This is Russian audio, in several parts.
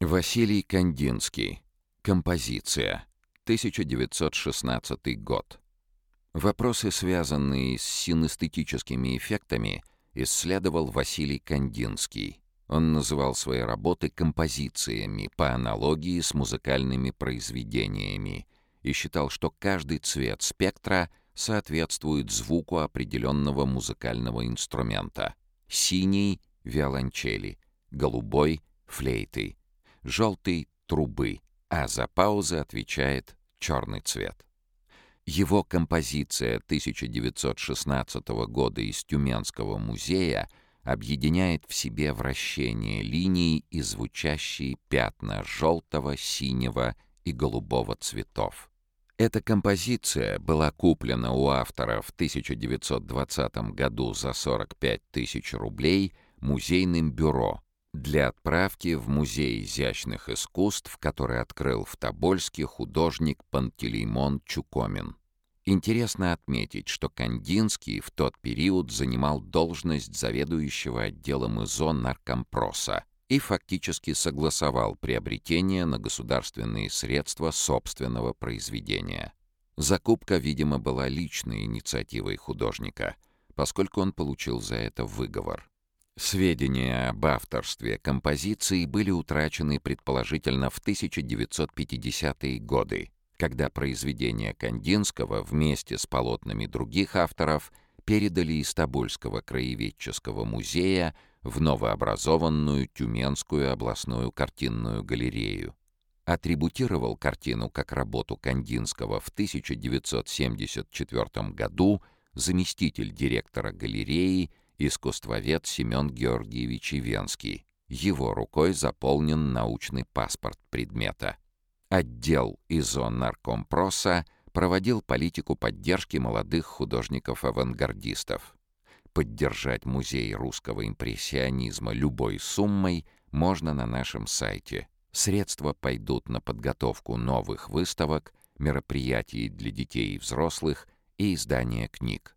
Василий Кандинский. Композиция. 1916 год. Вопросы, связанные с синестетическими эффектами, исследовал Василий Кандинский. Он называл свои работы композициями по аналогии с музыкальными произведениями и считал, что каждый цвет спектра соответствует звуку определенного музыкального инструмента. Синий — виолончели, голубой — флейты, желтый — трубы, а за паузы отвечает черный цвет. Его композиция 1916 года из Тюменского музея объединяет в себе вращение линий и звучащие пятна желтого, синего и голубого цветов. Эта композиция была куплена у автора в 1920 году за 45 тысяч рублей музейным бюро для отправки в Музей изящных искусств, который открыл в Тобольске художник Пантелеймон Чукомин. Интересно отметить, что Кандинский в тот период занимал должность заведующего отделом ИЗО наркомпроса и фактически согласовал приобретение на государственные средства собственного произведения. Закупка, видимо, была личной инициативой художника, поскольку он получил за это выговор. Сведения об авторстве композиции были утрачены предположительно в 1950-е годы, когда произведения Кандинского вместе с полотнами других авторов передали из Тобольского краеведческого музея в новообразованную Тюменскую областную картинную галерею. Атрибутировал картину как работу Кандинского в 1974 году заместитель директора галереи искусствовед Семен Георгиевич Ивенский. Его рукой заполнен научный паспорт предмета. Отдел ИЗО Наркомпроса проводил политику поддержки молодых художников-авангардистов. Поддержать музей русского импрессионизма любой суммой можно на нашем сайте. Средства пойдут на подготовку новых выставок, мероприятий для детей и взрослых и издание книг.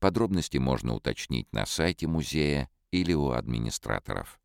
Подробности можно уточнить на сайте музея или у администраторов.